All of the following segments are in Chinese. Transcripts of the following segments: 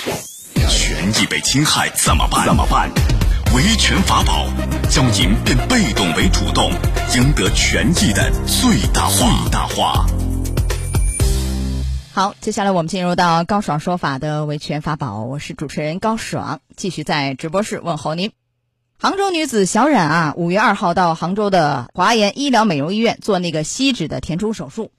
权益被侵害怎么办？怎么办？维权法宝，教您变被动为主动，赢得权益的最大化。最大化。好，接下来我们进入到高爽说法的维权法宝，我是主持人高爽，继续在直播室问候您。杭州女子小冉啊，五月二号到杭州的华研医疗美容医院做那个吸脂的填充手术，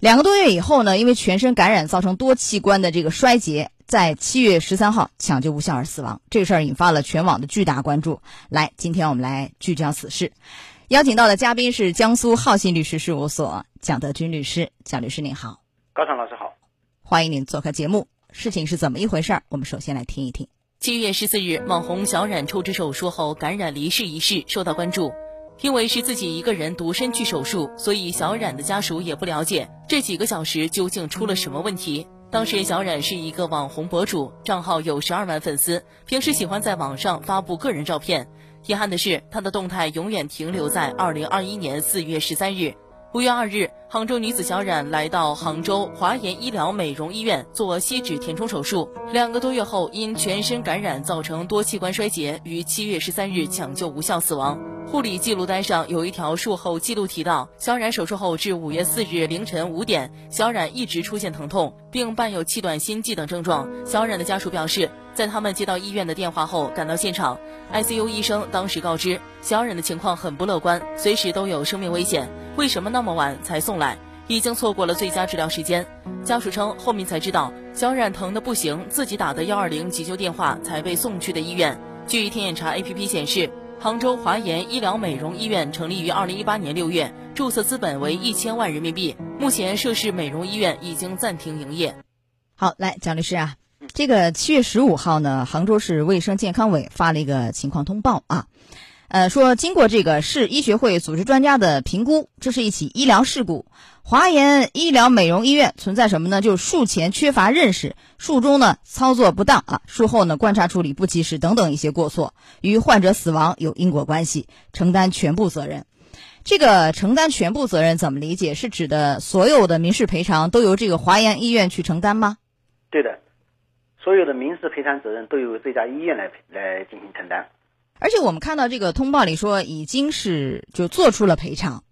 两个多月以后呢，因为全身感染造成多器官的这个衰竭，在七月十三号抢救无效而死亡。这个事儿引发了全网的巨大关注。来，今天我们来聚焦此事，邀请到的嘉宾是江苏浩信律师事务所蒋德军律师。蒋律师您好，高畅老师好，欢迎您做客节目。事情是怎么一回事儿？我们首先来听一听。七月十四日，网红小冉抽脂手术后感染离世一事受到关注。因为是自己一个人独身去手术，所以小冉的家属也不了解这几个小时究竟出了什么问题。当时小冉是一个网红博主，账号有十二万粉丝，平时喜欢在网上发布个人照片。遗憾的是，她的动态永远停留在二零二一年四月十三日。五月二日，杭州女子小冉来到杭州华研医疗美容医院做吸脂填充手术。两个多月后，因全身感染造成多器官衰竭，于七月十三日抢救无效死亡。护理记录单上有一条术后记录提到，小冉手术后至五月四日凌晨五点，小冉一直出现疼痛，并伴有气短心悸等症状。小冉的家属表示，在他们接到医院的电话后赶到现场，ICU 医生当时告知，小冉的情况很不乐观，随时都有生命危险。为什么那么晚才送来？已经错过了最佳治疗时间。家属称，后面才知道小冉疼的不行，自己打的幺二零急救电话才被送去的医院。据天眼查 APP 显示，杭州华研医疗美容医院成立于二零一八年六月，注册资本为一千万人民币。目前涉事美容医院已经暂停营业。好，来，蒋律师啊，这个七月十五号呢，杭州市卫生健康委发了一个情况通报啊。呃，说经过这个市医学会组织专家的评估，这是一起医疗事故。华研医疗美容医院存在什么呢？就是术前缺乏认识，术中呢操作不当啊，术后呢观察处理不及时等等一些过错，与患者死亡有因果关系，承担全部责任。这个承担全部责任怎么理解？是指的所有的民事赔偿都由这个华研医院去承担吗？对的，所有的民事赔偿责任都由这家医院来来进行承担。而且我们看到这个通报里说，已经是就做出了赔偿，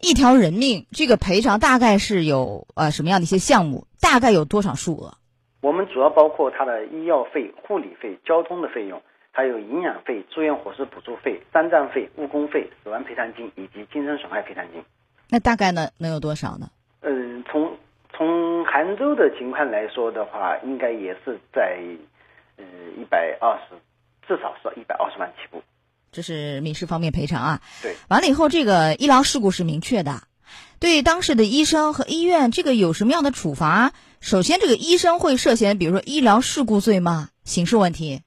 一条人命，这个赔偿大概是有呃什么样的一些项目，大概有多少数额？我们主要包括他的医药费、护理费、交通的费用，还有营养费、住院伙食补助费、丧葬费、误工费、死亡赔偿金以及精神损害赔偿金。那大概呢能有多少呢？嗯，从从杭州的情况来说的话，应该也是在呃一百二十。至少是一百二十万起步，这是民事方面赔偿啊。对，完了以后，这个医疗事故是明确的，对当时的医生和医院，这个有什么样的处罚？首先，这个医生会涉嫌，比如说医疗事故罪吗？刑事问题？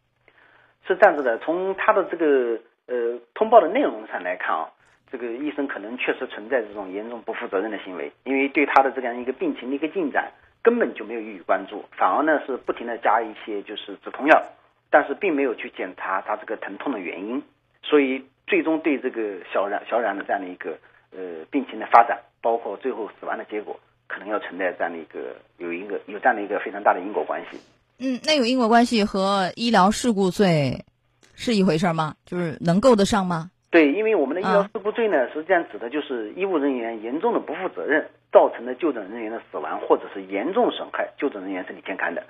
是这样子的，从他的这个呃通报的内容上来看啊，这个医生可能确实存在这种严重不负责任的行为，因为对他的这样一个病情的一个进展根本就没有予以关注，反而呢是不停的加一些就是止痛药。但是并没有去检查他这个疼痛的原因，所以最终对这个小冉小冉的这样的一个呃病情的发展，包括最后死亡的结果，可能要存在这样的一个有一个有这样的一个非常大的因果关系。嗯，那有因果关系和医疗事故罪是一回事吗？就是能够得上吗？对，因为我们的医疗事故罪呢，实际上指的就是医务人员严重的不负责任，造成的就诊人员的死亡，或者是严重损害就诊人员身体健康的，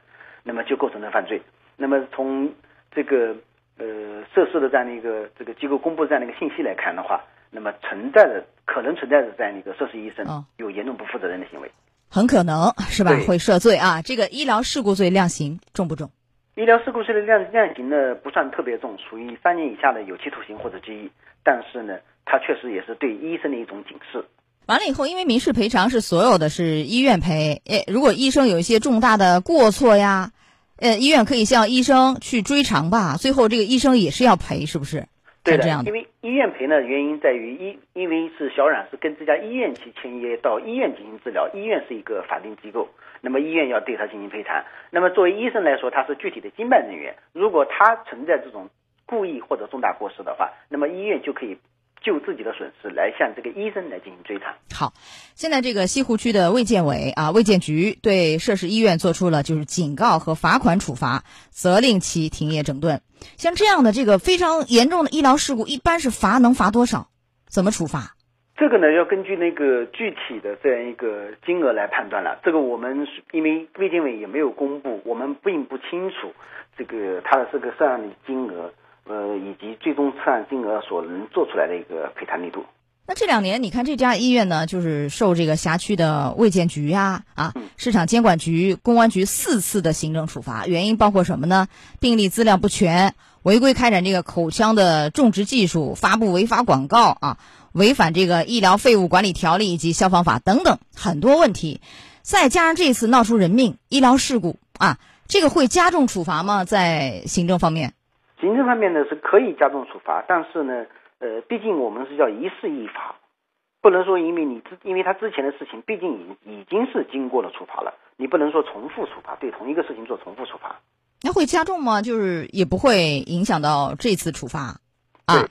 那么就构成了犯罪。那么从这个呃涉事的这样的一个这个机构公布这样的一个信息来看的话，那么存在的可能存在的这样的一个涉事医生有严重不负责任的行为，很可能是吧？会涉罪啊？这个医疗事故罪量刑重不重？医疗事故罪的量量刑呢不算特别重，属于三年以下的有期徒刑或者拘役，但是呢，它确实也是对医生的一种警示。完了以后，因为民事赔偿是所有的是医院赔，诶，如果医生有一些重大的过错呀。呃，医院可以向医生去追偿吧，最后这个医生也是要赔，是不是？对的，因为医院赔呢，原因在于医，因为是小冉是跟这家医院去签约，到医院进行治疗，医院是一个法定机构，那么医院要对他进行赔偿。那么作为医生来说，他是具体的经办人员，如果他存在这种故意或者重大过失的话，那么医院就可以就自己的损失来向这个医生来进行追偿。好，现在这个西湖区的卫健委啊，卫健局对涉事医院做出了就是警告和罚款处罚，责令其停业整顿。像这样的这个非常严重的医疗事故，一般是罚能罚多少？怎么处罚？这个呢，要根据那个具体的这样一个金额来判断了。这个我们因为卫健委也没有公布，我们并不清楚这个它的这个涉案的金额，呃，以及最终涉案金额所能做出来的一个赔偿力度。那这两年，你看这家医院呢，就是受这个辖区的卫健局呀、啊市场监管局、公安局四次的行政处罚，原因包括什么呢？病例资料不全，违规开展这个口腔的种植技术，发布违法广告啊。违反这个医疗废物管理条例以及消防法等等很多问题，再加上这次闹出人命医疗事故啊，这个会加重处罚吗？在行政方面，行政方面呢是可以加重处罚，但是呢，呃，毕竟我们是叫一事一罚，不能说因为你之因为他之前的事情，毕竟已已经是经过了处罚了，你不能说重复处罚，对同一个事情做重复处罚，那会加重吗？就是也不会影响到这次处罚啊。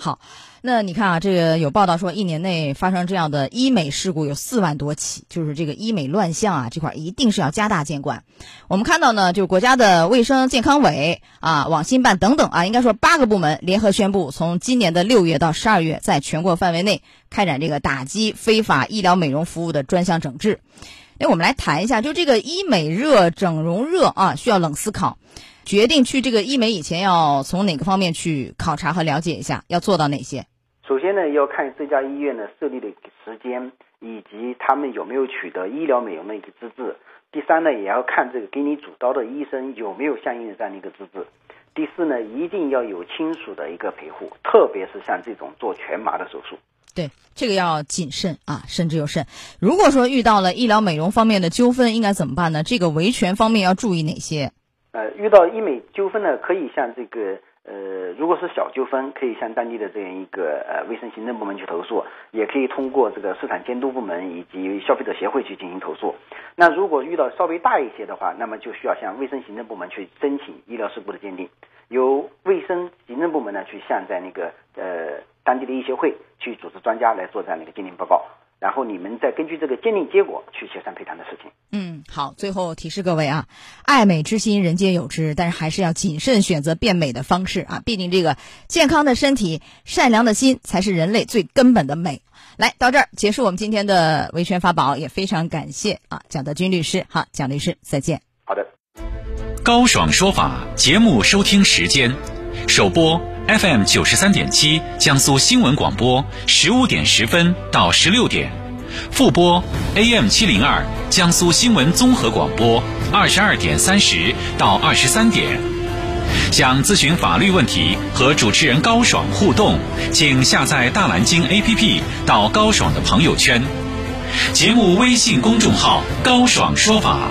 好，那你看啊，这个有报道说，一年内发生这样的医美事故有四万多起，就是这个医美乱象啊，这块一定是要加大监管。我们看到呢，就是国家的卫生健康委啊、网信办等等啊，应该说八个部门联合宣布，从今年的六月到十二月，在全国范围内开展这个打击非法医疗美容服务的专项整治。哎，我们来谈一下，就这个医美热、整容热啊，需要冷思考。决定去这个医美以前，要从哪个方面去考察和了解一下？要做到哪些？首先呢，要看这家医院的设立的时间，以及他们有没有取得医疗美容的一个资质。第三呢，也要看这个给你主刀的医生有没有相应的这样的一个资质。第四呢，一定要有亲属的一个陪护，特别是像这种做全麻的手术。对，这个要谨慎啊，慎之又慎。如果说遇到了医疗美容方面的纠纷，应该怎么办呢？这个维权方面要注意哪些？呃，遇到医美纠纷呢，可以向这个呃，如果是小纠纷，可以向当地的这样一个呃卫生行政部门去投诉，也可以通过这个市场监督部门以及消费者协会去进行投诉。那如果遇到稍微大一些的话，那么就需要向卫生行政部门去申请医疗事故的鉴定，由卫生行政部门呢去向在那个呃当地的医协会去组织专家来做这样的一个鉴定报告。然后你们再根据这个鉴定结果去协商赔偿的事情。嗯，好，最后提示各位啊，爱美之心人皆有之，但是还是要谨慎选择变美的方式啊，毕竟这个健康的身体、善良的心才是人类最根本的美。来到这儿结束我们今天的维权法宝，也非常感谢啊蒋德军律师，好，蒋律师再见。好的。高爽说法节目收听时间，首播。FM 九十三点七，江苏新闻广播，十五点十分到十六点；复播 AM 七零二，江苏新闻综合广播，二十二点三十到二十三点。想咨询法律问题和主持人高爽互动，请下载大蓝鲸 APP 到高爽的朋友圈，节目微信公众号“高爽说法”，